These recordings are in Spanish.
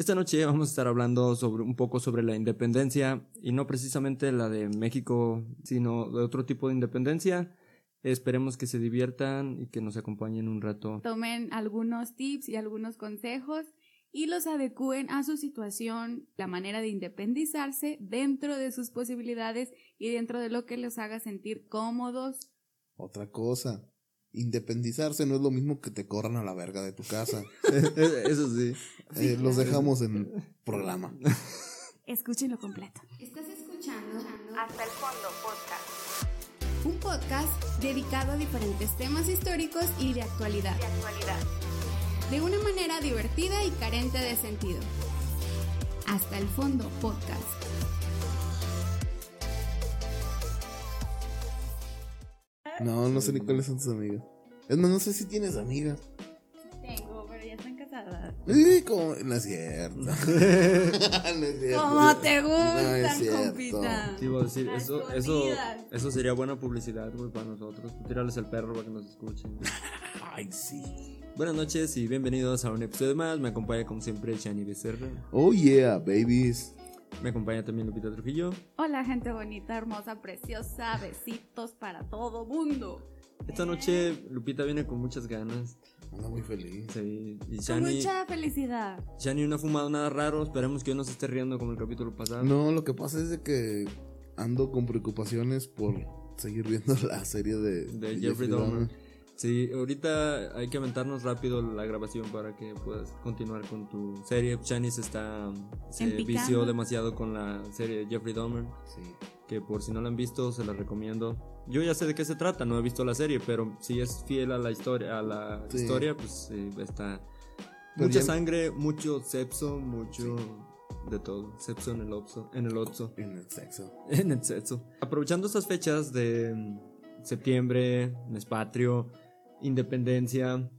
Esta noche vamos a estar hablando sobre un poco sobre la independencia y no precisamente la de México, sino de otro tipo de independencia. Esperemos que se diviertan y que nos acompañen un rato. Tomen algunos tips y algunos consejos y los adecúen a su situación, la manera de independizarse dentro de sus posibilidades y dentro de lo que los haga sentir cómodos. Otra cosa, independizarse no es lo mismo que te corran a la verga de tu casa. Eso sí. Eh, los dejamos en el programa. Escúchenlo completo. Estás escuchando Hasta el Fondo Podcast. Un podcast dedicado a diferentes temas históricos y de actualidad. De actualidad. De una manera divertida y carente de sentido. Hasta el Fondo Podcast. No, no sé ni cuáles son tus amigas. Es más, no sé si tienes amigas. Tengo, pero ya están casadas. Uy, ¿cómo? No es cierto. no es cierto. ¿Cómo te No gustan, es cierto. compita? Sí, a decir, eso, eso, eso sería buena publicidad, güey, para nosotros. Tírales el perro para que nos escuchen. Ay, sí. Buenas noches y bienvenidos a un episodio más. Me acompaña como siempre Chani Becerra. Oh, yeah, babies. Me acompaña también Lupita Trujillo. Hola, gente bonita, hermosa, preciosa. Besitos para todo mundo. Esta noche Lupita viene con muchas ganas. Ando muy feliz. Sí, y Con mucha felicidad. Chani no ha fumado nada raro. Esperemos que no se esté riendo como el capítulo pasado. No, lo que pasa es de que ando con preocupaciones por seguir viendo la serie de, De Jeffrey Dahmer. Sí, ahorita hay que aventarnos rápido la grabación para que puedas continuar con tu serie. Chani se está se vició demasiado con la serie de Jeffrey Dahmer, Sí. que por si no la han visto se la recomiendo. Yo ya sé de qué se trata, no he visto la serie, pero si es fiel a la historia, a la Sí. historia, pues eh, está Pero mucha ya- sangre, mucho sexo, mucho de todo, sexo en el opso, en el otso. En el sexo. En el sexo. Aprovechando estas fechas de mm, septiembre, mes patrio, independencia,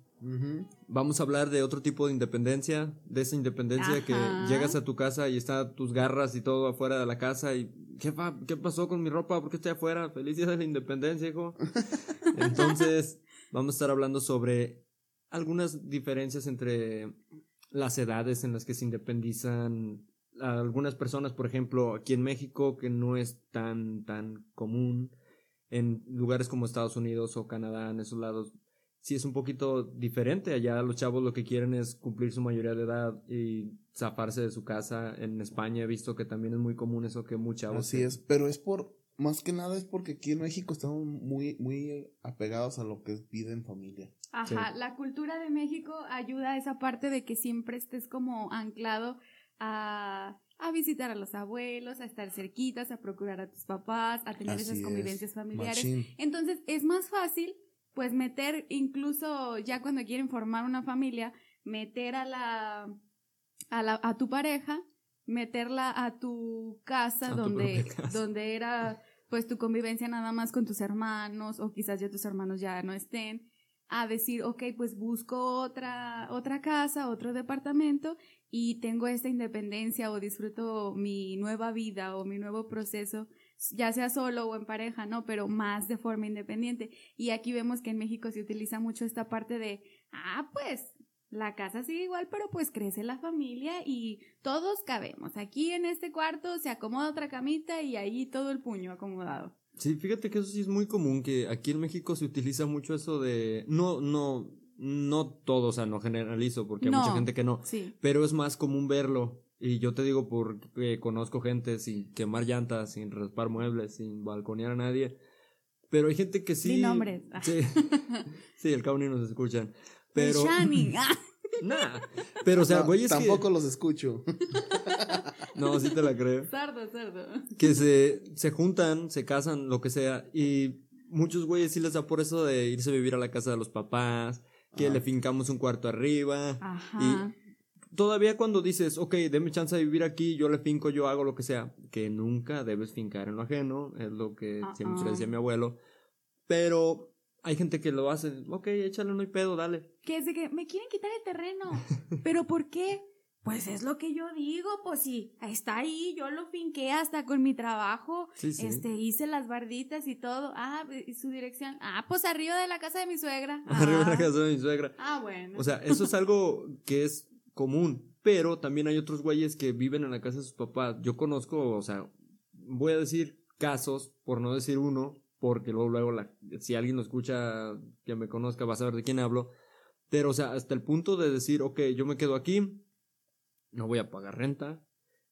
vamos a hablar de otro tipo de independencia, de esa independencia Ajá. que llegas a tu casa y está tus garras y todo afuera de la casa y ¿qué, fa- qué pasó con mi ropa? ¿Por qué estoy afuera? Feliz día de la independencia, hijo. Entonces, vamos a estar hablando sobre algunas diferencias entre las edades en las que se independizan algunas personas, por ejemplo, aquí en México, que no es tan, tan común, en lugares como Estados Unidos o Canadá, en esos lados, sí es un poquito diferente. Allá los chavos lo que quieren es cumplir su mayoría de edad y zafarse de su casa. En España he visto que también es muy común eso que muchos chavos. Así es, pero es por, más que nada es porque aquí en México estamos muy, muy apegados a lo que es vida en familia. Ajá, la cultura de México ayuda a esa parte de que siempre estés como anclado a, a visitar a los abuelos, a estar cerquitas, a procurar a tus papás, a tener Así esas es, convivencias familiares. machín. Entonces es más fácil, pues meter, incluso ya cuando quieren formar una familia, meter a la, a la, a tu pareja, meterla a tu casa A donde, casa. donde era pues tu convivencia nada más con tus hermanos o quizás ya tus hermanos ya no estén a decir, ok, pues busco otra, otra casa, otro departamento y tengo esta independencia o disfruto mi nueva vida o mi nuevo proceso, ya sea solo o en pareja, ¿no? Pero más de forma independiente. Y aquí vemos que en México se utiliza mucho esta parte de, ah, pues la casa sigue igual, pero pues crece la familia y todos cabemos. Aquí en este cuarto se acomoda otra camita y ahí todo el puño acomodado. Sí, fíjate que eso sí es muy común, que aquí en México se utiliza mucho eso de... No, no, no todo, o sea, no generalizo, porque hay mucha gente que no. Sí. pero es más común verlo. Y yo te digo porque conozco gente sin quemar llantas, sin raspar muebles, sin balconear a nadie. Pero hay gente que sí. Sin nombres. Sí, sí el cabo ni nos escuchan. Pero. Shani. Ah. Nah. Pero, o sea, No, güey, es tampoco que. los escucho. No, sí te la creo. Sardo, sardo. Que se, se juntan, se casan, lo que sea. Y muchos güeyes sí les da por eso de irse a vivir a la casa de los papás. Que le fincamos un cuarto arriba. Ajá. Todavía cuando dices, ok, deme chance de vivir aquí, yo le finco, yo hago lo que sea, que nunca debes fincar en lo ajeno, es lo que Ah, siempre ah. decía mi abuelo. Pero hay gente que lo hace, ok, échale, no hay pedo, dale. Que es de que me quieren quitar el terreno. ¿Pero por qué? Pues es lo que yo digo, pues sí, está ahí, yo lo finqué hasta con mi trabajo, Sí, sí. este, hice las barditas y todo, ah, y su dirección, ah, pues arriba de la casa de mi suegra. Arriba de la Ah. casa de mi suegra. Ah, bueno. O sea, eso es algo que es común. Pero también hay otros güeyes que viven en la casa de sus papás. Yo conozco, o sea, voy a decir casos, por no decir uno, porque luego, luego la, si alguien lo escucha que me conozca va a saber de quién hablo. Pero, o sea, hasta el punto de decir, ok, yo me quedo aquí, no voy a pagar renta,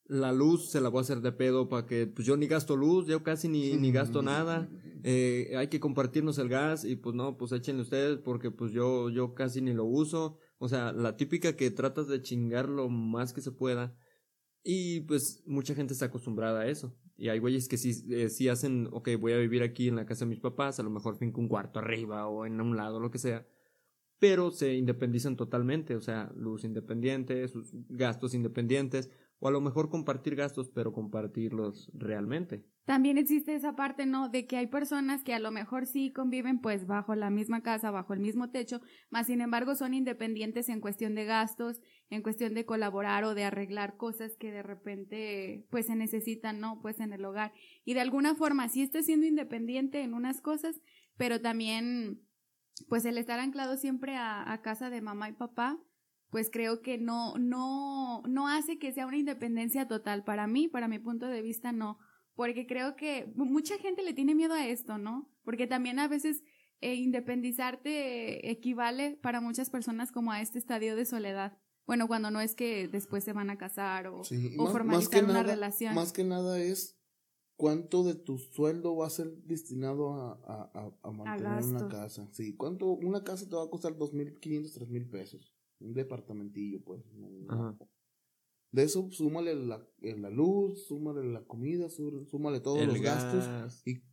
la luz se la voy a hacer de pedo para que pues yo ni gasto luz, yo casi ni, ni gasto nada, eh, hay que compartirnos el gas y pues no, pues échenle ustedes porque pues yo, yo casi ni lo uso, o sea, la típica que tratas de chingar lo más que se pueda y pues mucha gente está acostumbrada a eso. Y hay güeyes que sí, eh, sí hacen, ok, voy a vivir aquí en la casa de mis papás, a lo mejor finco un cuarto arriba o en un lado, lo que sea, pero se independizan totalmente, o sea, luz independiente, sus gastos independientes, o a lo mejor compartir gastos, pero compartirlos realmente. También existe esa parte, ¿no? De que hay personas que a lo mejor sí conviven pues bajo la misma casa, bajo el mismo techo, más sin embargo son independientes en cuestión de gastos, en cuestión de colaborar o de arreglar cosas que de repente pues se necesitan, ¿no? Pues en el hogar. Y de alguna forma sí está siendo independiente en unas cosas, pero también pues el estar anclado siempre a, a casa de mamá y papá, pues creo que no, no, no hace que sea una independencia total. Para mí, para mi punto de vista, no. Porque creo que mucha gente le tiene miedo a esto, ¿no? Porque también a veces eh, independizarte equivale para muchas personas como a este estadio de soledad. Bueno, cuando no es que después se van a casar o, o formalizar una relación. Más que nada es cuánto de tu sueldo va a ser destinado a, a, a mantener una casa. Sí, cuánto una casa te va a costar dos mil quinientos, tres mil pesos un departamentillo, pues. De eso, súmale la, la, luz, súmale la comida, súmale todos los gastos. Y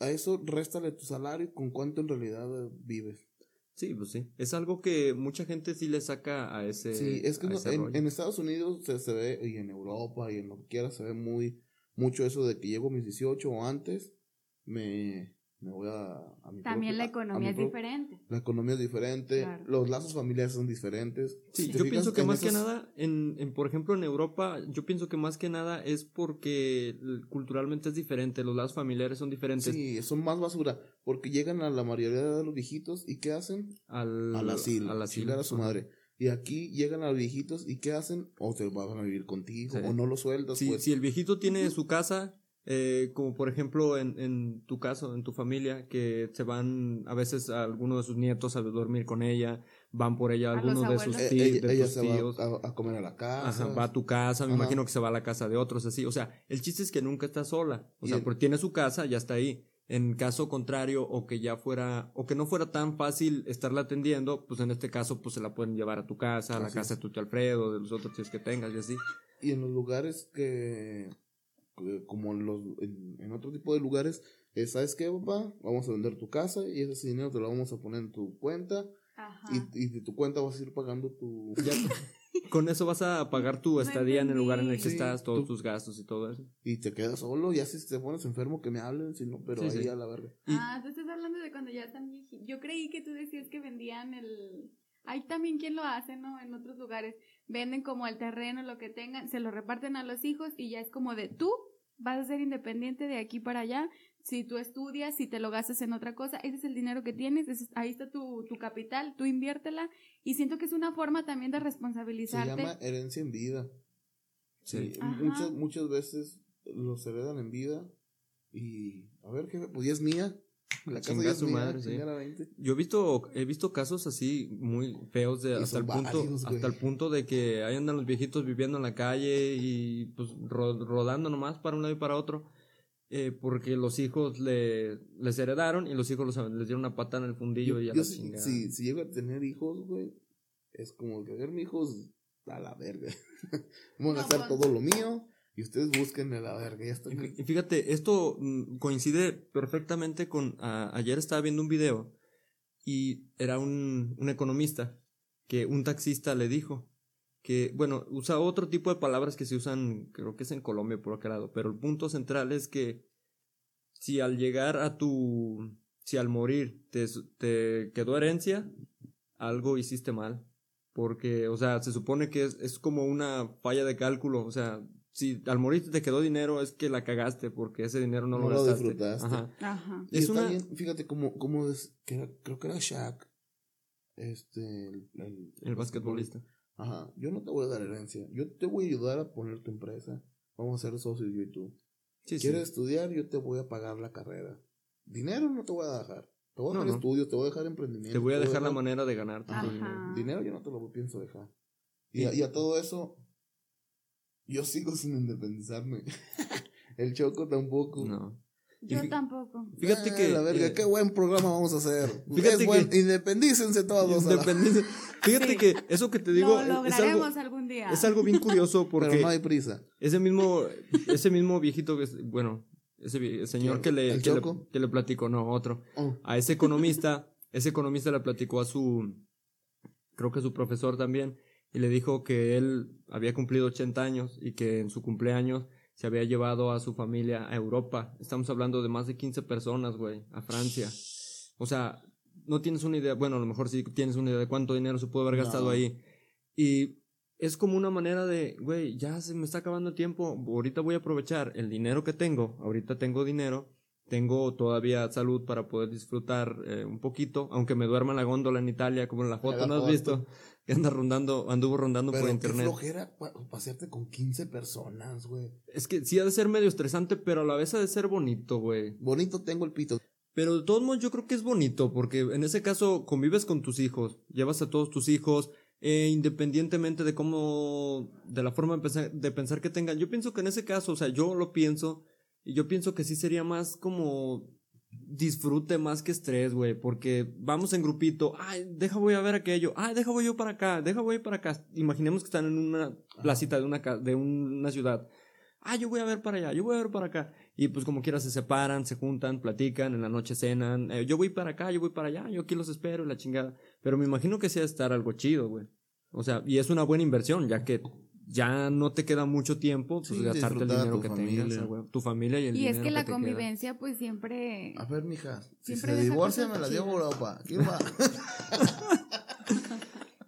a eso réstale tu salario con cuánto en realidad vives. Sí, pues sí. Es algo que mucha gente sí le saca a ese. Sí, es que en, Estados Unidos se, se, ve, y en Europa y en lo que quiera, se ve muy mucho eso de que llego a mis 18 o antes, me, me voy a, a mi También la economía es diferente. La economía es diferente, los lazos familiares son diferentes. Sí, yo pienso que más que nada, en, en, por ejemplo, en Europa, yo pienso que más que nada es porque culturalmente es diferente, los lazos familiares son diferentes. Sí, son más basura, porque llegan a la mayoría de los viejitos y ¿qué hacen? Al, al asilo, al asilo. a su madre. Y aquí llegan a los viejitos y ¿qué hacen? O se van a vivir contigo, o no lo sueltas. Sí, pues. Si el viejito tiene su casa, eh, como por ejemplo en, en, tu caso, en tu familia, que se van a veces a alguno de sus nietos a dormir con ella, van por ella a algunos de sus tíos. de ella se Va a, comer a la casa. va a tu casa, me imagino que se va a la casa de otros, así. O sea, el chiste es que nunca está sola. O sea, porque tiene su casa, ya está ahí. En caso contrario, o que ya fuera, o que no fuera tan fácil estarla atendiendo, pues en este caso, pues se la pueden llevar a tu casa, a la casa de tu tío Alfredo, de los otros tíos que tengas y así. Y en los lugares que como en, los, en, otro tipo de lugares, ¿sabes qué, papá? Vamos a vender tu casa y ese dinero te lo vamos a poner en tu cuenta. Y, y de tu cuenta vas a ir pagando tu... con eso vas a pagar tu estadía en el lugar en el que estás, todos tus gastos y todo eso. Y te quedas solo, ya si te pones enfermo que me hablen, si no, pero ahí a la verga. Ah, tú estás hablando de cuando ya están viejitos. Yo creí que tú decías que vendían el... Hay también quien lo hace, ¿no? En otros lugares venden como el terreno, lo que tengan, se lo reparten a los hijos y ya es como de tú vas a ser independiente de aquí para allá. Si tú estudias, si te lo gastas en otra cosa, ese es el dinero que tienes, ahí está tu, tu capital, tú inviértela. Y siento que es una forma también de responsabilizarte. Se llama herencia en vida. Sí. Muchas, muchas veces los heredan en vida y, a ver, ¿qué? Pues ya es mía. La casa ya su madre, Yo he visto, he visto casos así muy feos de hasta el punto, hasta el punto de que ahí andan los viejitos viviendo en la calle y pues rodando nomás para un lado y para otro. Eh, porque los hijos le, les heredaron y los hijos les dieron una pata en el fundillo y ya la si, si, si, llego a tener hijos, güey, es como que ver mi hijos a la verga. Vamos a hacer todo lo mío y ustedes busquen la verga. Ya Y fíjate, esto mm, coincide perfectamente con. ayer estaba viendo un video y era un, un economista que un taxista le dijo que, bueno, usa otro tipo de palabras que se usan, creo que es en Colombia por aquel lado, pero el punto central es que si al llegar a tu, si al morir te, te quedó herencia, algo hiciste mal. Porque, o sea, se supone que es, es como una falla de cálculo, o sea, si al morir te quedó dinero es que la cagaste porque ese dinero no, lo, gastaste. disfrutaste. Ajá. Ajá. Es una... fíjate como, es, que creo que era Shaq, este, el, el, basquetbolista. Ajá, yo no te voy a dar herencia. Yo te voy a ayudar a poner tu empresa. Vamos a ser socios yo y tú. Si ¿Quieres estudiar? Yo te voy a pagar la carrera. Dinero no te voy a dejar. Te voy a dejar estudios, te voy a dejar emprendimiento. Te voy a dejar, la manera de ganar. Dinero. dinero yo no te lo pienso dejar. Y, y a todo eso, yo sigo sin independizarme. El Choco tampoco. No. Yo tampoco. Fíjate ah, que. La verga, eh, qué buen programa vamos a hacer. Fíjate que, independícense todos. Fíjate que eso que te digo. Lo lograremos es algo, algún día. Es algo bien curioso porque. Pero no hay prisa. Ese mismo, ese mismo viejito que bueno, ese señor que le, que le, que le, platicó, no, otro. Oh. A ese economista, ese economista le platicó a su, creo que a su profesor también, y le dijo que él había cumplido 80 años y que en su cumpleaños se había llevado a su familia a Europa. Estamos hablando de más de 15 personas, güey, a Francia. O sea, no tienes una idea, bueno, a lo mejor sí tienes una idea de cuánto dinero se puede haber gastado ahí. Y es como una manera de, güey, ya se me está acabando el tiempo, ahorita voy a aprovechar el dinero que tengo, ahorita tengo dinero, tengo todavía salud para poder disfrutar eh, un poquito, aunque me duerma en la góndola en Italia, como en la foto, ¿no has visto? Que anda rondando, anduvo rondando por internet. Qué flojera pasearte con 15 personas, güey. Es que sí ha de ser medio estresante, pero a la vez ha de ser bonito, güey. Bonito tengo el pito. Pero de todos modos yo creo que es bonito, porque en ese caso convives con tus hijos, llevas a todos tus hijos, eh, independientemente de cómo, de la forma de pensar, de pensar que tengan. Yo pienso que en ese caso, o sea, yo lo pienso, y yo pienso que sí sería más como disfrute más que estrés, güey, porque vamos en grupito, ay, deja voy a ver aquello, ay, deja voy yo para acá, deja voy para acá. Imaginemos que están en una placita de una, de una ciudad. Ah, yo voy a ver para allá, yo voy a ver para acá. Y pues como quiera se separan, se juntan, platican, en la noche cenan. Eh, yo voy para acá, yo voy para allá, yo aquí los espero, la chingada. Pero me imagino que sea estar algo chido, güey. O sea, y es una buena inversión, ya que ya no te queda mucho tiempo, pues gastarte el dinero que tengas. Tu familia y el dinero. Y es que la convivencia, pues siempre. A ver, mija, si se divorcia, me la dio Europa. ¿Quién va?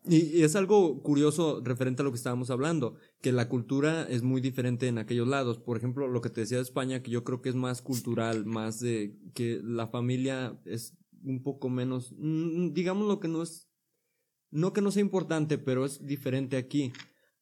Y, es algo curioso referente a lo que estábamos hablando, que la cultura es muy diferente en aquellos lados. Por ejemplo, lo que te decía de España, que yo creo que es más cultural, más de que la familia es un poco menos, mm, digamos lo que no es, no que no sea importante, pero es diferente aquí.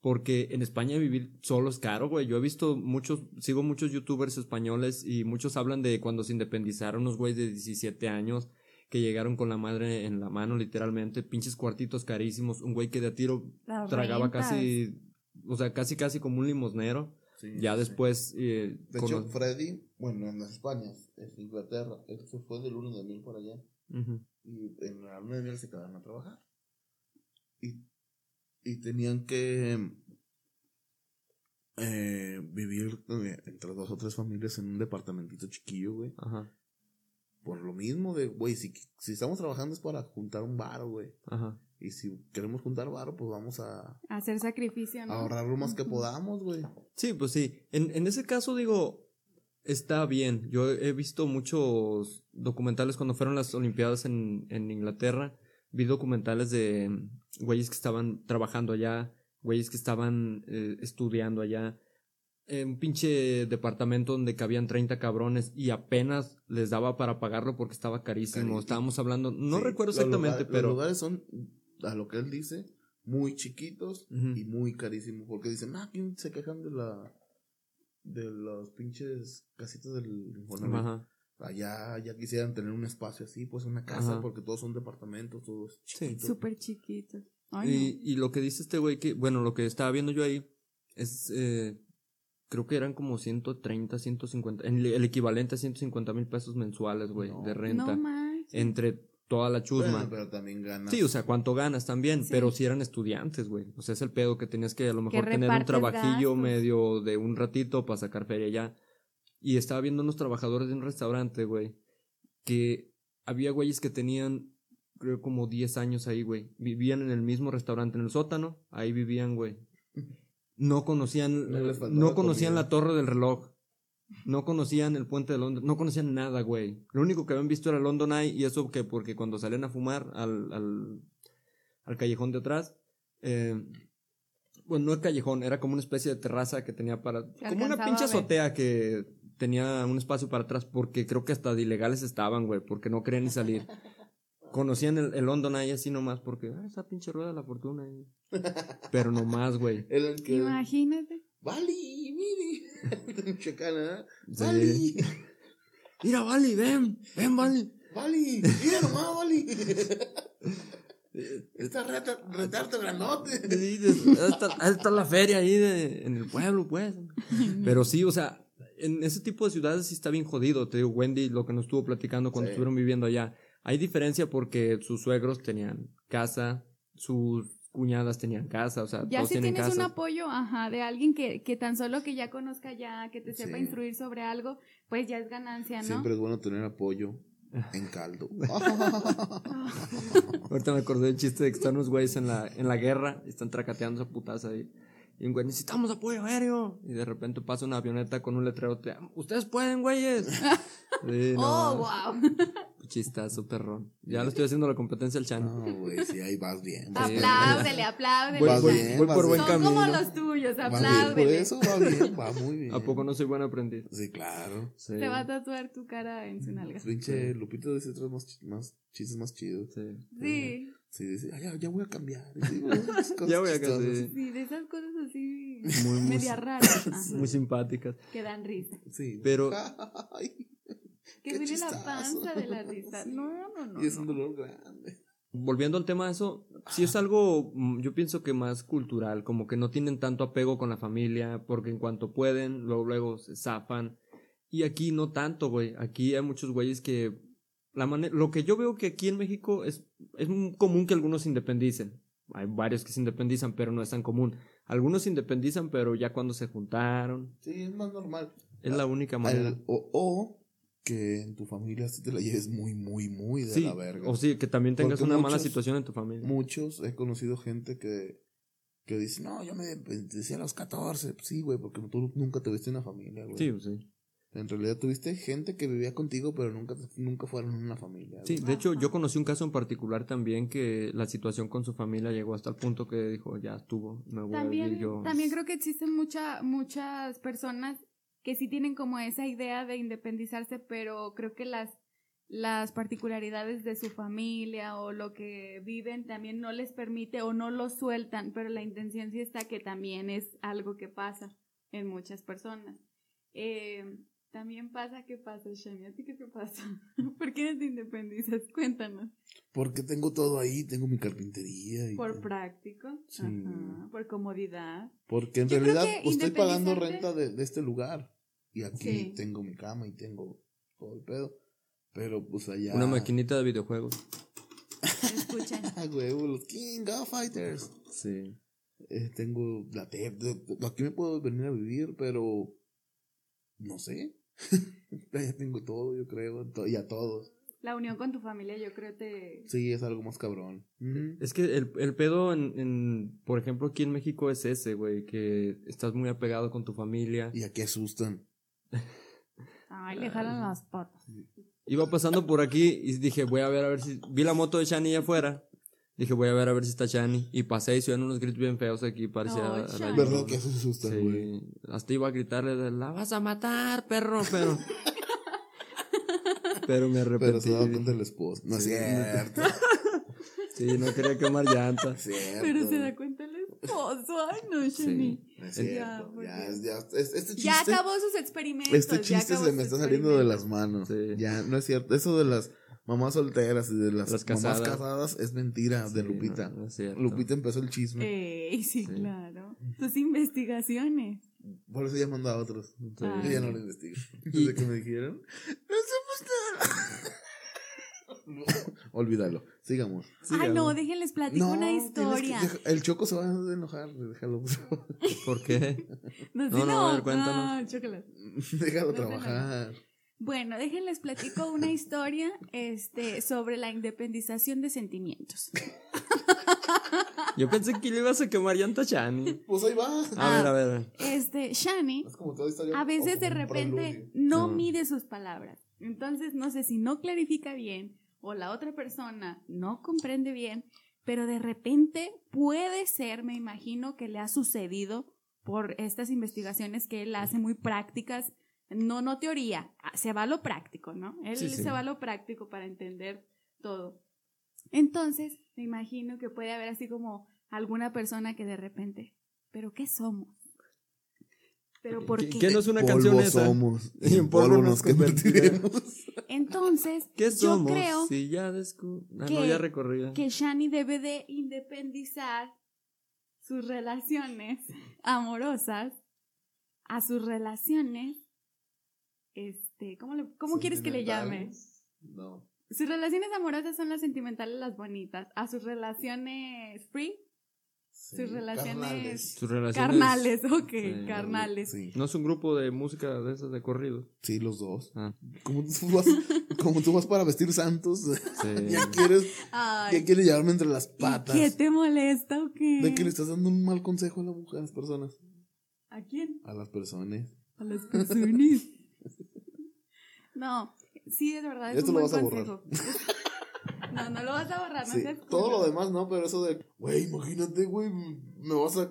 Porque en España vivir solo es caro, güey. Yo he visto muchos, sigo muchos youtubers españoles y muchos hablan de cuando se independizaron unos güeyes de 17 años que llegaron con la madre en la mano, literalmente, pinches cuartitos carísimos, un güey que de a tiro tragaba casi, o sea, casi casi como un limosnero. ya después... Eh, de hecho, Freddy, bueno, en España, en Inglaterra, él se fue del 1 de mil por allá. Y en la luna de miel se quedaron a trabajar. Y, y tenían que eh, vivir eh, entre dos o tres familias en un departamentito chiquillo, güey. Ajá por lo mismo de, güey, si, si estamos trabajando es para juntar un varo, güey. Ajá. Y si queremos juntar varo, pues vamos a... hacer sacrificio, ¿no? ahorrar lo más que podamos, güey. Sí, pues sí. En, en ese caso, digo, está bien. Yo he visto muchos documentales cuando fueron las Olimpiadas en, en Inglaterra. Vi documentales de güeyes que estaban trabajando allá, güeyes que estaban eh, estudiando allá un pinche departamento donde cabían 30 cabrones y apenas les daba para pagarlo porque estaba carísimo. Estábamos hablando, no recuerdo exactamente, pero... Los lugares son, a lo que él dice, muy chiquitos y muy carísimos. Porque dicen, ah, ¿quién se quejan de la... de los pinches casitas del Ajá. Allá ya quisieran tener un espacio así, pues una casa, porque todos son departamentos, todos chiquitos. Súper chiquitos. y, y lo que dice este güey, que, bueno, lo que estaba viendo yo ahí es... Eh, creo que eran como 130, 150, el equivalente a 150 mil pesos mensuales, güey, de renta. entre toda la chusma. pero también ganas. Sí, o sea, cuánto ganas también, pero si eran estudiantes, güey. O sea, es el pedo que tenías que a lo mejor tener un trabajillo medio de un ratito para sacar feria ya. Y estaba viendo unos trabajadores de un restaurante, güey, que había güeyes que tenían, creo, como 10 años ahí, güey. Vivían en el mismo restaurante, en el sótano, ahí vivían, güey. no conocían, no, conocían la torre del reloj. No conocían el puente de Londres, no conocían nada, güey. Lo único que habían visto era London Eye y eso que porque cuando salían a fumar al, al, al callejón de atrás, eh, bueno, no el callejón, era como una especie de terraza que tenía para, como una pinche azotea que tenía un espacio para atrás porque creo que hasta de ilegales estaban, güey, porque no querían ni salir. conocían el, el London ahí así nomás porque ah, esa pinche rueda de la fortuna. ahí. Pero nomás, güey. Era el que. Imagínate. Vali, mire. Chacana, Sí. Vali. Mira, Vali, ven, ven, Vali. Vali, mira nomás, Vali. Esta reta, retardo grandote. Sí, está, está la feria ahí de- en el pueblo, pues. Pero sí, o sea, en ese tipo de ciudades sí está bien jodido. Te digo, Wendy, lo que nos estuvo platicando cuando Sí. estuvieron viviendo allá. Hay diferencia porque sus suegros tenían casa, sus cuñadas tenían casa, o sea, Ya todos si tienen tienes un apoyo, ajá, de alguien que, que tan solo que ya conozca ya, que te sepa Sí. instruir sobre algo, pues ya es ganancia, ¿no? Siempre es bueno tener apoyo en caldo. Ahorita me acordé del chiste de que están unos güeyes en la, en la guerra y están tracateando esa putaza ahí. Y un güey, necesitamos apoyo aéreo. Y de repente pasa una avioneta con un letrero. te- Ustedes pueden, güeyes. Sí, no, oh, wow. Chistazo, perrón. Ya le estoy haciendo la competencia al Chan. No, güey, sí, ahí vas bien. vas bien. apláudele, apláudele. Voy, Vas voy- bien, voy vas por bien. buen Son camino. como los tuyos, bien, por apláudele. eso va bien, va muy bien. ¿A poco no soy buen aprendiz? Sí, claro. Sí. Te va a tatuar tu cara en su nalga. Pinche Lupito dice otros más, ch- más chistes más chidos. Sí. Sí, Sí, dice, "Ah, ya, ya voy a cambiar. Sí, Ya voy a chistosas. cambiar. sí, de esas cosas así Muy, muy, media raras. ajá, muy simpáticas. que dan risa. Sí. Pero- Ay, Que Qué duele la panza de la risa. No, no, no. y es un dolor grande. Volviendo al tema de eso, sí es algo, mm, yo pienso que más cultural, como que no tienen tanto apego con la familia, porque en cuanto pueden, luego, luego se zafan. Y aquí no tanto, güey. Aquí hay muchos güeyes que, la lo que yo veo que aquí en México es, es común que algunos se independicen. Hay varios que se independizan, pero no es tan común. Algunos se independizan, pero ya cuando se juntaron, Sí, es más normal. es la única manera. Al- o, o que en tu familia sí te la lleves muy, muy, muy de Sí, la verga. o sí, que también tengas Porque una mala muchos- situación en tu familia. Muchos, he conocido gente que, que dice, no, yo me decía a los 14. Sí, güey, porque tú nunca tuviste una familia, güey. Sí, sí. En realidad tuviste gente que vivía contigo, pero nunca, nunca fueron una familia. Sí, de hecho yo conocí un caso en particular también que la situación con su familia llegó hasta el punto que dijo, ya estuvo, me voy a También, vivir yo. también creo que existen mucha, muchas personas que sí tienen como esa idea de independizarse, pero creo que las, las particularidades de su familia o lo que viven también no les permite o no lo sueltan, pero la intención sí está que también es algo que pasa en muchas personas. Eh, también pasa, ¿qué pasa, Shani? ¿A ti qué te pasa? ¿Por qué no te independizas? Cuéntanos. Porque tengo todo ahí, tengo mi carpintería. Y Por práctico, Sí. ajá, por comodidad. Porque en Yo realidad que pues, estoy pagando renta de, de este lugar. Y aquí Sí. tengo mi cama y tengo todo el pedo. Pero pues allá. Una maquinita de videojuegos. Escuchen. Ah, huevo, los King of Fighters. Sí. Eh, tengo la Aquí me puedo venir a vivir, pero. No sé. ya tengo todo, yo creo. to- Y a todos. La unión con tu familia, yo creo te. Sí, es algo más cabrón. Es que el, el pedo en, en, por ejemplo, aquí en México es ese, güey, que estás muy apegado con tu familia. Y aquí asustan. Ay, le jalan las patas. Iba pasando por aquí y dije, voy a ver a ver si... Vi la moto de Shani allá afuera. Dije, voy a ver a ver si está Shani. Y pasé y se oían unos gritos bien feos aquí, parecía... Shani. ¿Verdad que eso asustan, güey? Sí, hasta iba a gritarle, de, la vas a matar, perro, pero... pero me Pero arrepentí. se daba cuenta el esposo. No es Sí. cierto. Sí, no quería quemar llantas. cierto. Pero se da cuenta el esposo. Ay, no, Shani. No es Ya, cierto. porque- Ya, ya, es- este chiste. Ya acabó sus experimentos. Este ya chiste se me está saliendo de las manos. Sí. Ya, no es cierto. Eso de las mamás solteras y de las, Las mamás casadas. casadas es mentira de Lupita. no, no es cierto. Lupita empezó el chisme. Ey, sí, Sí. claro. Tus investigaciones. Por eso ya mandó a otros. Ah. Yo ya no lo investigo. Desde que me dijeron, no somos nada. Olvídalo. Sigamos. Ay, no, déjenles platico una que historia. deja- el choco se va a enojar. Déjalo, por favor. ¿Por qué? No, sí, No, no, a ver, cuéntanos. Ah. Déjalo trabajar. Bueno, déjenles platico una historia este, sobre la independización de sentimientos. Yo pensé que le ibas a quemar llanta a Shani. Pues ahí va. A ver, a ver. Este, Shani Es como toda historia. a veces de repente No. mide sus palabras. Entonces, no sé si no clarifica bien o la otra persona no comprende bien, pero de repente puede ser, me imagino, que le ha sucedido por estas investigaciones que él hace muy prácticas. No, no teoría, ah, se va a lo práctico, ¿no? Él Sí, sí. se va a lo práctico para entender todo. Entonces, me imagino que puede haber así como alguna persona que de repente, ¿pero qué somos? ¿Pero por qué? ¿Qué no es una canción esa? somos. Y en polvo nos convertiremos. Entonces, ¿Qué yo somos? creo Si ya. Ah, que- no, ya que Shani debe de independizar sus relaciones amorosas a sus relaciones, este, ¿cómo, le- cómo quieres que le llame? No. Sus relaciones amorosas son las sentimentales, las bonitas. A sus relaciones free, sus relaciones carnales. Sus relaciones... carnales, ok, Sí, carnales. Sí, No es un grupo de música de esas de corrido. sí, los dos. Ah, Como tú vas, como tú vas para vestir santos, sí. ya quieres, Ay, ya quieres llevarme entre las ¿y patas. ¿Qué te molesta o qué? De que le estás dando un mal consejo a, la mujer, a las personas. ¿A quién? A las personas. A las personas. No, sí, de verdad es Esto un lo buen vas a borrar. consejo. No, no lo vas a borrar, no Sí, seas todo lo demás no, pero eso de, güey, imagínate, güey, me vas a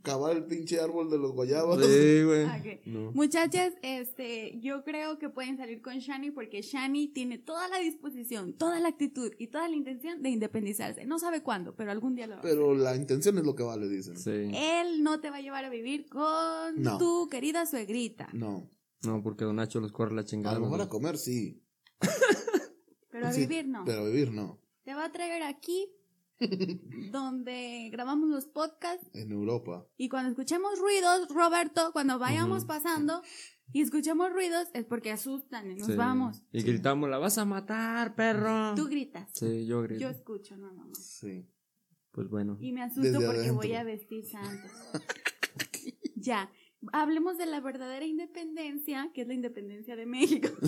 cavar el pinche árbol de los guayabas. Sí, güey. No. Muchachas, este, yo creo que pueden salir con Shani porque Shani tiene toda la disposición, toda la actitud y toda la intención de independizarse. No sabe cuándo, pero algún día lo va a hacer. Pero la intención es lo que vale, dicen. Sí. Él no te va a llevar a vivir con No. tu querida suegrita, No. No, porque Don Nacho los corre la A chingada. lo mejor ¿no? a comer sí. pero a Sí, vivir no. Pero a vivir no. Te va a traer aquí donde grabamos los podcasts En Europa. y cuando escuchemos ruidos, Roberto, cuando vayamos pasando y escuchemos ruidos es porque asustan y nos Sí. vamos. Y gritamos, la vas a matar, perro. Tú gritas. Sí, yo grito. Yo escucho, no, no, no. Sí. Pues bueno. Y me asusto Desde porque adentro. voy a vestir santos. ya. Hablemos de la verdadera independencia, que es la independencia de México.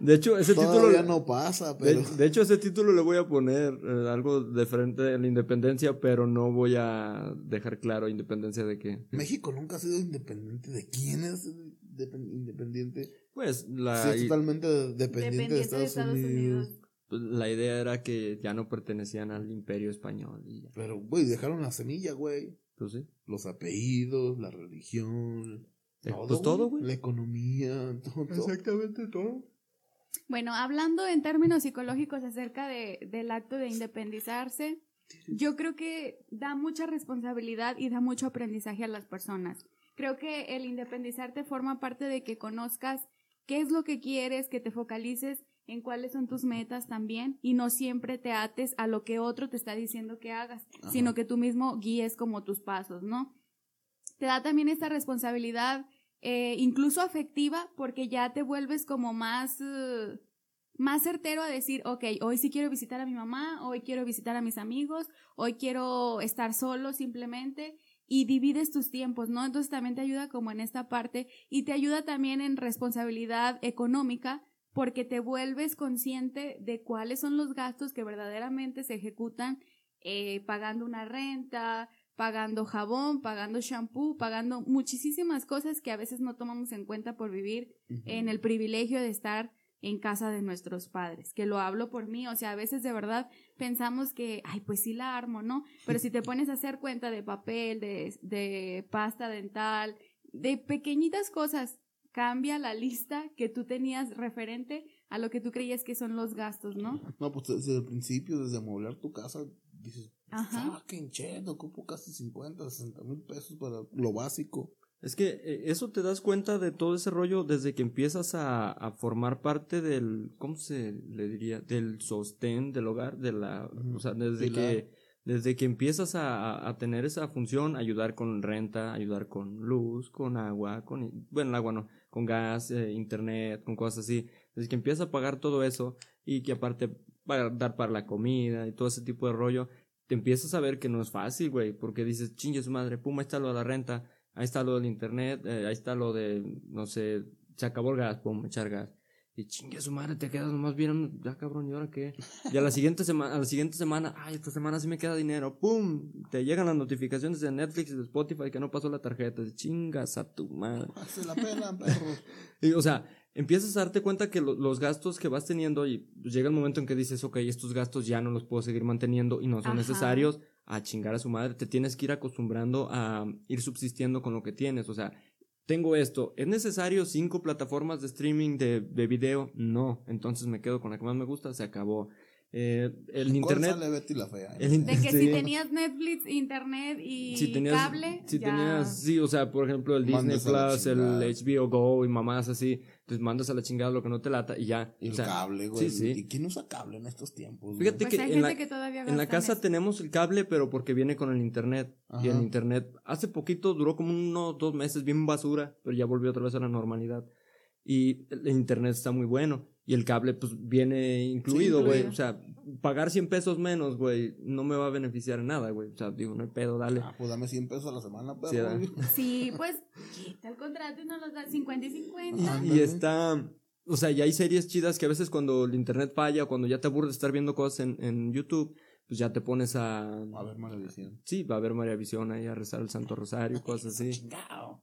De hecho, ese Todavía título. no pasa, De, pero. de hecho, ese título le voy a poner eh, algo de frente a la independencia, pero no voy a dejar claro independencia de qué. México nunca ha sido independiente. ¿De quién es independ- independiente? Pues Sí, la, es totalmente dependiente, Dependiente de Estados, Unidos. pues, la idea era que ya no pertenecían al imperio español. Y ya. Pero, güey, dejaron la semilla, güey. Pues sí. Los apellidos, la religión. Eh, pues todo, güey. La economía, todo. todo. Exactamente todo. Bueno, hablando en términos psicológicos acerca de, del acto de independizarse, yo creo que da mucha responsabilidad y da mucho aprendizaje a las personas. Creo que el independizarte forma parte de que conozcas qué es lo que quieres, que te focalices en cuáles son tus metas también y no siempre te ates a lo que otro te está diciendo que hagas, Ajá. sino que tú mismo guíes como tus pasos, ¿no? Te da también esta responsabilidad eh, incluso afectiva, porque ya te vuelves como más, eh, más certero a decir, ok, hoy sí quiero visitar a mi mamá, hoy quiero visitar a mis amigos, hoy quiero estar solo simplemente, y divides tus tiempos, ¿no? Entonces también te ayuda como en esta parte y te ayuda también en responsabilidad económica, porque te vuelves consciente de cuáles son los gastos que verdaderamente se ejecutan eh, pagando una renta, pagando jabón, pagando shampoo, pagando muchísimas cosas que a veces no tomamos en cuenta por vivir en el privilegio de estar en casa de nuestros padres, que lo hablo por mí, o sea, a veces de verdad pensamos que, ay, pues sí la armo, ¿no? Pero si te pones a hacer cuenta de papel, de, de pasta dental, de pequeñitas cosas, cambia la lista que tú tenías referente a lo que tú creías que son los gastos, ¿no? No, pues desde el principio, desde amueblar tu casa, dices, fucking shit, ocupo casi 50, 60 mil pesos para lo básico. Es que eh, eso te das cuenta de todo ese rollo desde que empiezas a, a formar parte del, ¿cómo se le diría? Del sostén del hogar, de la, o sea, desde que, desde que empiezas a, a- a tener esa función, ayudar con renta, ayudar con luz, con agua, con, bueno, el agua no, con gas, eh, internet, con cosas así, desde que empiezas a pagar todo eso y que aparte para dar para la comida y todo ese tipo de rollo, te empiezas a ver que no es fácil, güey, porque dices, chingue su madre, pum, ahí está lo de la renta, ahí está lo del internet, eh, ahí está lo de, no sé, se acabó el gas, pum, echar gas. Y chingue su madre, te quedas nomás bien, ya cabrón, ¿y ahora qué? Y a la siguiente semana, a la siguiente semana, ay, esta semana sí me queda dinero, pum, te llegan las notificaciones de Netflix y de Spotify que no pasó la tarjeta, chingas a tu madre. Se la pelan, perros. Y, o sea, empiezas a darte cuenta que lo- los gastos que vas teniendo y llega el momento en que dices, ok, estos gastos ya no los puedo seguir manteniendo y no son Ajá. necesarios, a chingar a su madre, te tienes que ir acostumbrando a ir subsistiendo con lo que tienes, o sea, tengo esto, ¿es necesario cinco plataformas de streaming de, de video? No, entonces me quedo con la que más me gusta, se acabó. Eh, el internet. Sale Betty la fea? El, de que si tenías Netflix, internet y si tenías, cable. Si tenías, sí, o sea, por ejemplo, el Disney Plus, el HBO Go y mamás así, pues mandas a la chingada lo que no te lata y ya. Y el cable, güey. Sí, sí. ¿Y quién usa cable en estos tiempos? Fíjate pues que, en la, que en la casa tenemos el cable, pero porque viene con el internet. Y el internet, hace poquito duró como unos dos meses bien basura, pero ya volvió otra vez a la normalidad. Y el internet está muy bueno. Y el cable, pues, viene incluido, güey. o sea, pagar 100 pesos menos, güey, no me va a beneficiar en nada, güey. O sea, digo, no hay pedo, dale. Ah, pues dame 100 pesos a la semana, pero. Sí, pues, quita el contrato y nos los da 50 y 50. y está. O sea, ya hay series chidas que a veces cuando el internet falla o cuando ya te aburres de estar viendo cosas en, en YouTube, pues ya te pones a... A ver María Visión. Sí, va a ver María Visión ahí a rezar el Santo Rosario, cosas así.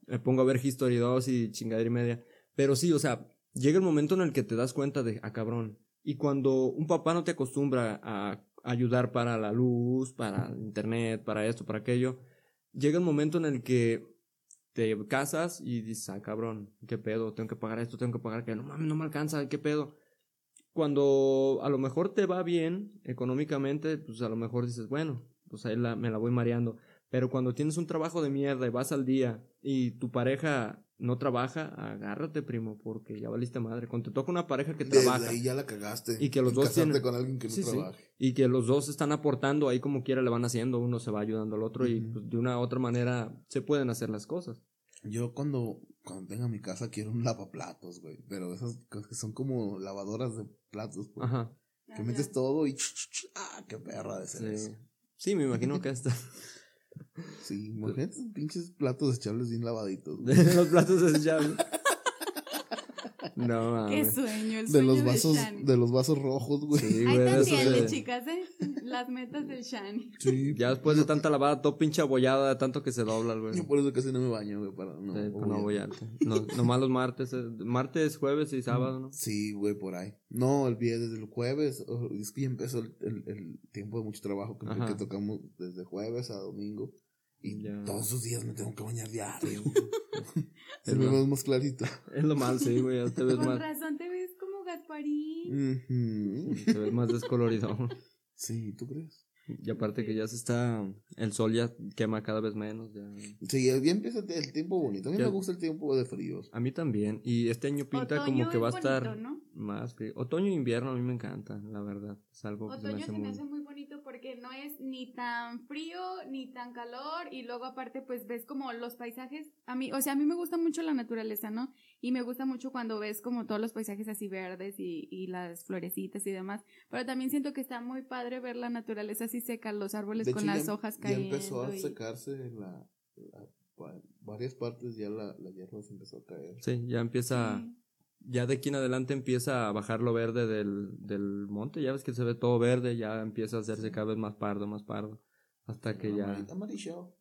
Me pongo a ver History 2 y chingadera y media. Pero sí, o sea, llega el momento en el que te das cuenta de, ah, cabrón. Y cuando un papá no te acostumbra a ayudar para la luz, para internet, para esto, para aquello, llega el momento en el que te casas y dices, ah, cabrón, qué pedo, tengo que pagar esto, tengo que pagar aquello, no mames, no me alcanza, qué pedo. Cuando a lo mejor te va bien económicamente, pues a lo mejor dices, bueno, pues ahí me la voy mareando. Pero cuando tienes un trabajo de mierda y vas al día y tu pareja no trabaja, agárrate, primo, porque ya valiste madre. Cuando te toca una pareja que Desde trabaja. ahí ya la cagaste. Y que los dos tienen, con alguien que no trabaje. Y que los dos están aportando ahí como quiera le van haciendo, uno se va ayudando al otro y pues, de una u otra manera se pueden hacer las cosas. Yo cuando, cuando tenga mi casa quiero un lavaplatos, güey. Pero esas cosas que son como lavadoras de platos, pues. Ajá. Que metes todo y... ¡Ah, qué perra de ser sí. Sí, me imagino que hasta... Sí, imagínate pinches platos desechables bien lavaditos. los platos desechables. No, Qué sueño, el sueño de los vasos, de, los vasos rojos, güey. Sí, Ahí también, chicas, ¿eh? Las metas del Shani. Sí. Ya después de tanta lavada, todo pinche abollada, de tanto que se dobla, güey. Yo por eso casi no me baño, güey, para no, sí, para no abollarte. No, nomás los martes, eh, martes, jueves y sábado, ¿no? Sí, güey, por ahí. No, el día desde el jueves, es que ya empezó el, el, tiempo de mucho trabajo que, que tocamos desde jueves a domingo. Y todos esos días me tengo que bañar diario. Se me ve más clarito. Es lo mal, sí, güey. Te ves Con razón te ves como Gasparín. Te ves más descolorido. Sí, ¿tú crees? Y aparte que ya se está, el sol ya quema cada vez menos. Ya. Sí, ya empieza el tiempo bonito. A mí me gusta el tiempo de fríos. A mí también. Y este año pinta como que va a estar más frío. Otoño e invierno a mí me encanta, la verdad. Es algo que se me hace, muy... muy bonito porque no es ni tan frío ni tan calor y luego aparte pues ves como los paisajes. A mí, o sea, a mí me gusta mucho la naturaleza, ¿no? Y me gusta mucho cuando ves como todos los paisajes así verdes y, y las florecitas y demás. Pero también siento que está muy padre ver la naturaleza así seca, los árboles con las hojas cayendo. Ya empezó a secarse la, varias partes ya la, la hierba se empezó a caer. Sí, ya empieza, ya de aquí en adelante empieza a bajar lo verde del, del monte, ya ves que se ve todo verde, ya empieza a hacerse cada vez más pardo, más pardo, hasta que ya...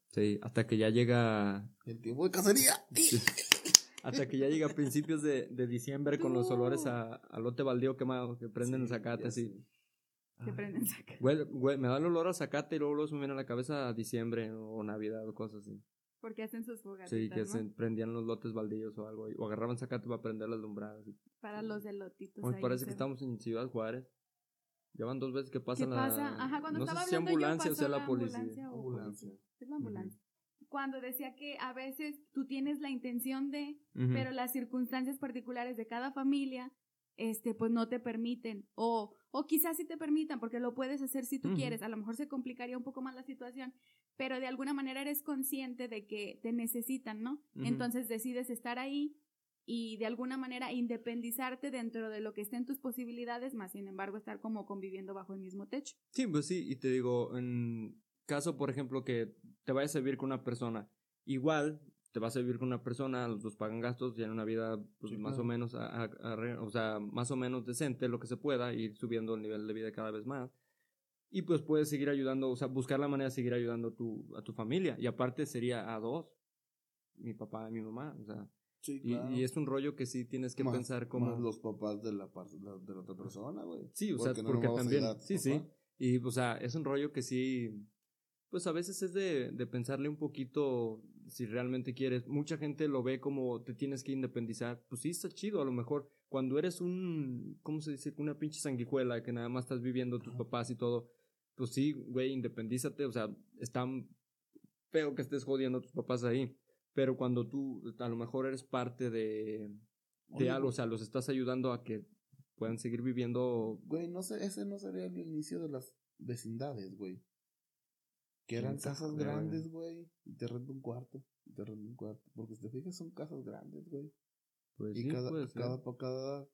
Sí, hasta que ya llega... El tiempo de cacería. Hasta que ya llega a principios de, de diciembre con los olores a, a lote baldío quemado que prenden el zacate así. Que prenden zacate. Güey, me da el olor a zacate y luego, luego se me viene a la cabeza a diciembre o Navidad o cosas así. Porque hacen sus fogatas. Sí, que se prendían los lotes baldíos o algo. O agarraban zacate para prender las lumbradas. Para los elotitos. Me parece que estamos en Ciudad Juárez. Ya van dos veces que pasan ¿Qué pasa? Ajá, cuando no estaba sé si ambulancia o sea la, policía. Ambulancia. Es la ambulancia cuando decía que a veces tú tienes la intención de, pero las circunstancias particulares de cada familia, este, pues no te permiten, o, o quizás sí te permitan, porque lo puedes hacer si tú quieres, a lo mejor se complicaría un poco más la situación, pero de alguna manera eres consciente de que te necesitan, ¿no? Entonces decides estar ahí y de alguna manera independizarte dentro de lo que esté en tus posibilidades, más sin embargo estar como conviviendo bajo el mismo techo. Sí, pues sí, y te digo, en caso, por ejemplo, que te vayas a vivir con una persona, igual te vas a vivir con una persona, los dos pagan gastos, tienen una vida pues, más o menos, o sea, más o menos decente, lo que se pueda, ir subiendo el nivel de vida cada vez más. Y pues puedes seguir ayudando, o sea, buscar la manera de seguir ayudando a tu, a tu familia. Y aparte sería a dos, mi papá y mi mamá, o sea. y, es un rollo que sí tienes que pensar como... los papás de la, de la otra persona, güey. Sí, o sea, porque también... Sí, sí. Y, o sea, es un rollo que sí pues a veces es de, de pensarle un poquito si realmente quieres. Mucha gente lo ve como te tienes que independizar. Pues sí, está chido, a lo mejor. Cuando eres un, ¿cómo se dice? Una pinche sanguijuela que nada más estás viviendo tus papás y todo. Pues sí, güey, independízate. O sea, está feo que estés jodiendo a tus papás ahí. Pero cuando tú a lo mejor eres parte de, de algo, o sea, los estás ayudando a que puedan seguir viviendo. Güey, no sé, ese no sería el inicio de las vecindades, güey. Que eran casas grandes, güey. Y te rento un cuarto. Y te rento un cuarto. Porque si te fijas, son casas grandes, güey. Pues y cada, cada, cada,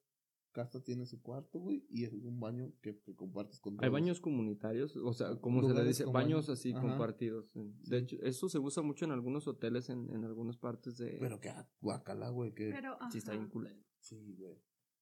casa tiene su cuarto, güey. Y es un baño que, compartes con todos. Hay baños comunitarios, o sea, como se le dice, baños así compartidos. De hecho, eso se usa mucho en algunos hoteles, en, en algunas partes de. Pero que guacala, güey. Que Pero, sí está bien culero. Sí, güey.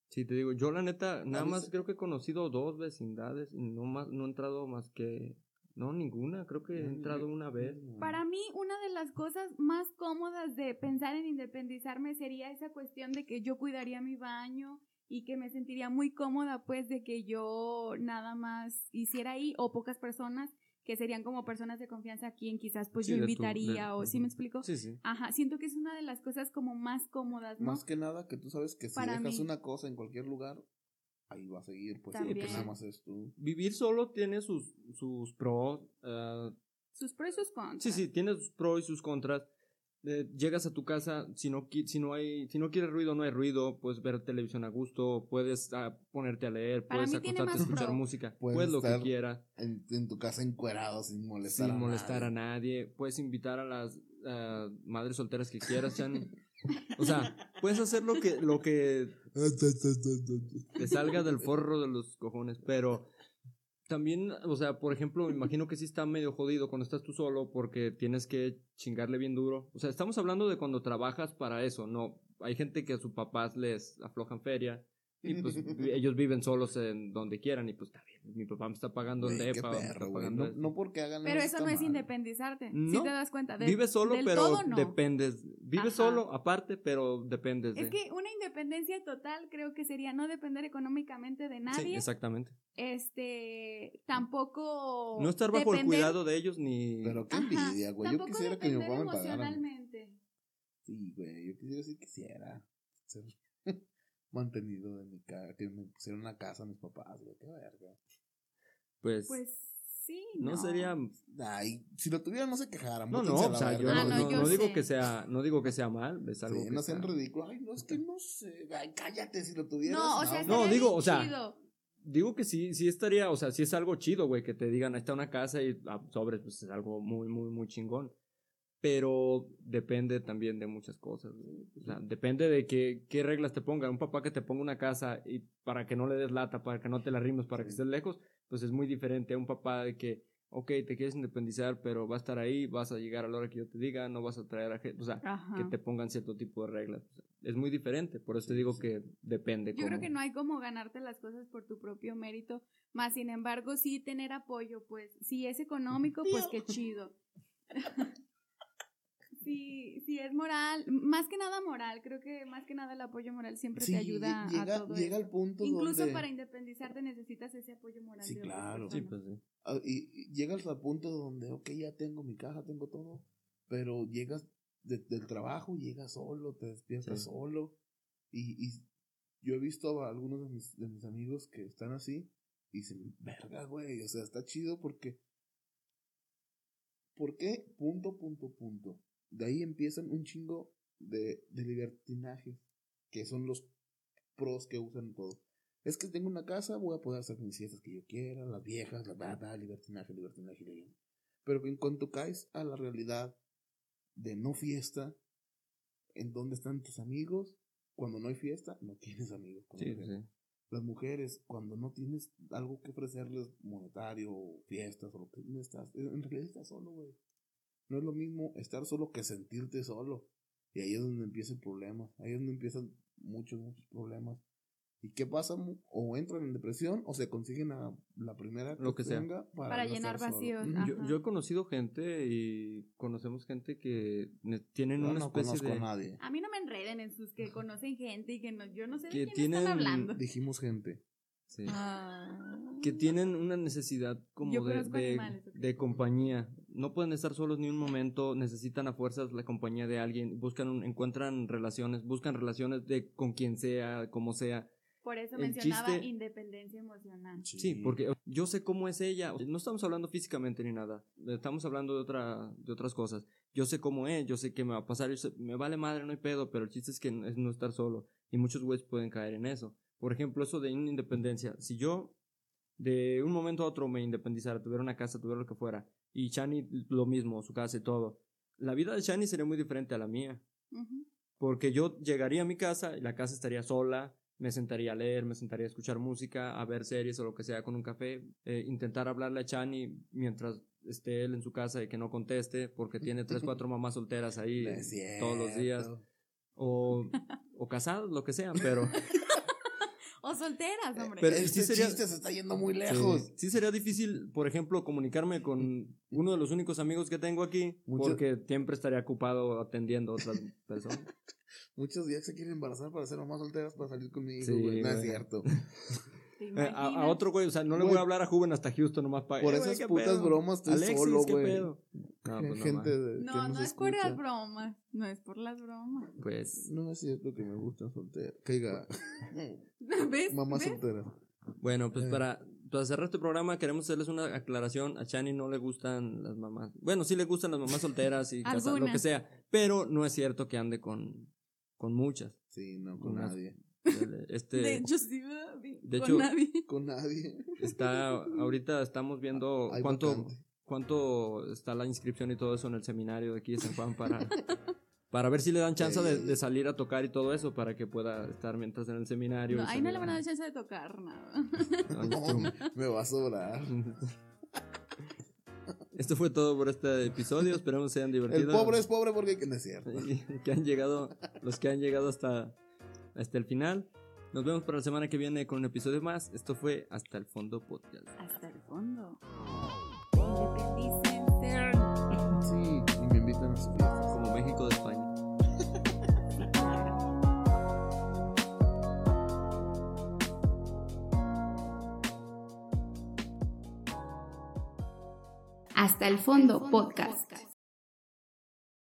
Sí, te digo, yo la neta, nada más creo que he conocido dos vecindades y no más, no he entrado más que no, ninguna, creo que he entrado una vez. Para mí, una de las cosas más cómodas de pensar en independizarme sería esa cuestión de que yo cuidaría mi baño y que me sentiría muy cómoda pues de que yo nada más hiciera ahí o pocas personas que serían como personas de confianza a quien quizás pues yo invitaría o ¿sí me explico? Sí, sí. Ajá, siento que es una de las cosas como más cómodas, ¿no? Más que nada que tú sabes que si dejas una cosa en cualquier lugar, ahí va a seguir, pues, porque nada más es tú. Vivir solo tiene sus, sus pros. Uh, sus pros y sus contras. Sí, sí, tiene sus pros y sus contras. Eh, llegas a tu casa, si no, si no hay, si no quieres ruido, no hay ruido, puedes ver televisión a gusto, puedes uh, ponerte a leer, puedes acostarte a escuchar música, puedes, lo que quieras. En, tu casa encuerado sin molestar sin molestar a nadie, puedes invitar a las uh, madres solteras que quieras, Chan. O sea, puedes hacer lo que, lo que te salga del forro de los cojones, pero también, o sea, por ejemplo, me imagino que sí está medio jodido cuando estás tú solo porque tienes que chingarle bien duro. O sea, estamos hablando de cuando trabajas para eso, no. Hay gente que a sus papás les aflojan feria y pues ellos viven solos en donde quieran y pues está bien. Mi papá me está pagando el depa. no, no, porque hagan Pero eso no es independizarte. si te das cuenta. De, vives solo, pero dependes. Vives solo, aparte, pero dependes. Es que una independencia total creo que sería no depender económicamente de nadie. Sí, exactamente. Este, tampoco. No estar bajo el cuidado de ellos ni. Pero qué envidia, güey. Yo quisiera que mi papá me pagara. Sí, güey. Yo quisiera decir quisiera mantenido de mi casa, que me pusieron una casa a mis papás, güey, qué verga. Pues, pues sí, no, no, sería ay, si lo tuvieran no se quejaran, no, no, o sea, yo, ah, no, no, digo que sea, no digo que sea mal, es algo sí, que no sean ridículos, ay, no es que no sé, ay, cállate si lo tuvieras. No, o sea, no, digo, o sea, digo que sí, sí estaría, o sea, sí es algo chido, güey, que te digan, ahí está una casa y ah, sobre, pues es algo muy, muy, muy chingón pero depende también de muchas cosas. O sea, depende de qué, qué reglas te pongan. Un papá que te ponga una casa y para que no le des lata, para que no te la rimes, para que estés lejos, pues es muy diferente a un papá de que, ok, te quieres independizar, pero va a estar ahí, vas a llegar a la hora que yo te diga, no vas a traer a gente, o sea, que te pongan cierto tipo de reglas. es muy diferente, por eso te digo que depende. Yo creo que no hay como ganarte las cosas por tu propio mérito, más sin embargo sí tener apoyo, pues si es económico, pues qué chido. Sí, sí, es moral, más que nada moral, creo que más que nada el apoyo moral siempre te ayuda llega, a todo llega al punto Incluso para independizarte necesitas ese apoyo moral. Sí, claro. Sí, pues sí. Ah, y, llegas al punto donde, ok, ya tengo mi caja, tengo todo, pero llegas del trabajo, llegas solo, te despiertas solo, y, y, yo he visto a algunos de mis, de mis amigos que están así, y dicen, verga, güey, o sea, está chido porque... ¿Por qué? Punto, punto, punto de ahí empiezan un chingo de, de libertinaje, que son los pros que usan todo. Es que tengo una casa, voy a poder hacer mis fiestas que yo quiera, las viejas, la bada, libertinaje, libertinaje, libertinaje. Pero en cuanto caes a la realidad de no fiesta, ¿en dónde están tus amigos? Cuando no hay fiesta, no tienes amigos. Las mujeres, cuando no tienes algo que ofrecerles monetario, fiestas o lo que no estás, en realidad estás solo, güey. No es lo mismo estar solo que sentirte solo. Y ahí es donde empieza el problema. Ahí es donde empiezan muchos, muchos problemas. ¿Y qué pasa? O entran en depresión o se consiguen a la primera lo que sea para, llenar vacíos. Yo, he conocido gente y conocemos gente que tienen una especie de. A, nadie. a mí no me enreden en sus que conocen gente y que no, yo no sé de quién tienen, están hablando. Dijimos gente. Sí. Ah. Que tienen una necesidad como de, de, compañía. No pueden estar solos ni un momento, necesitan a fuerzas la compañía de alguien, buscan, encuentran relaciones, buscan relaciones de con quien sea, como sea. Por eso mencionaba independencia emocional. Sí. porque yo sé cómo es ella. No estamos hablando físicamente ni nada. Estamos hablando de otra, de otras cosas. Yo sé cómo es, yo sé qué me va a pasar, me vale madre, no hay pedo, pero el chiste es que es no estar solo. Y muchos güeyes pueden caer en eso. Por ejemplo, eso de independencia. Si yo de un momento a otro me independizara, tuviera una casa, tuviera lo que fuera, y Chani lo mismo, su casa y todo, la vida de Chani sería muy diferente a la mía. Porque yo llegaría a mi casa y la casa estaría sola, me sentaría a leer, me sentaría a escuchar música, a ver series o lo que sea con un café, eh, intentar hablarle a Chani mientras esté él en su casa y que no conteste porque tiene tres, cuatro mamás solteras ahí todos los días. O, o casados, lo que sean, pero... O solteras, hombre. Pero este sí sería, chiste se está yendo muy lejos. Sí, sería difícil, por ejemplo, comunicarme con uno de los únicos amigos que tengo aquí, porque siempre estaría ocupado atendiendo a otras personas. Muchos días se quieren embarazar para ser mamás solteras para salir conmigo, güey. No es cierto. Eh, a, otro güey, o sea, no le voy a hablar a Juven hasta Houston nomás para. Por esas putas bromas estoy Alexis, solo, güey. No, pues Gente de, no, no, es por las bromas. No es por las bromas. Pues. No es cierto que me gustan solteras. Caiga. ¿Ves? Mamá soltera. Bueno, pues eh. para, para cerrar este programa queremos hacerles una aclaración. A Chani no le gustan las mamás. Bueno, sí le gustan las mamás solteras y casadas, lo que sea. Pero no es cierto que ande con, con muchas. Sí, no, con nadie. Este, de hecho, sí, de con nadie. Con nadie. Está, ahorita estamos viendo cuánto, cuánto está la inscripción y todo eso en el seminario de aquí de San Juan para, para ver si le dan chance de, salir a tocar y todo eso para que pueda estar mientras en el seminario. No, ahí no le van a dar chance de tocar nada. me va a sobrar. Esto fue todo por este episodio. Esperamos se hayan divertido. El pobre es pobre porque no es cierto. que han llegado, los que han llegado hasta hasta el final. Nos vemos para la semana que viene con un episodio más. Esto fue Hasta el Fondo Podcast. Hasta el fondo. Sí, y me invitan a su fiestas. Como México de España. Hasta el Fondo Podcast.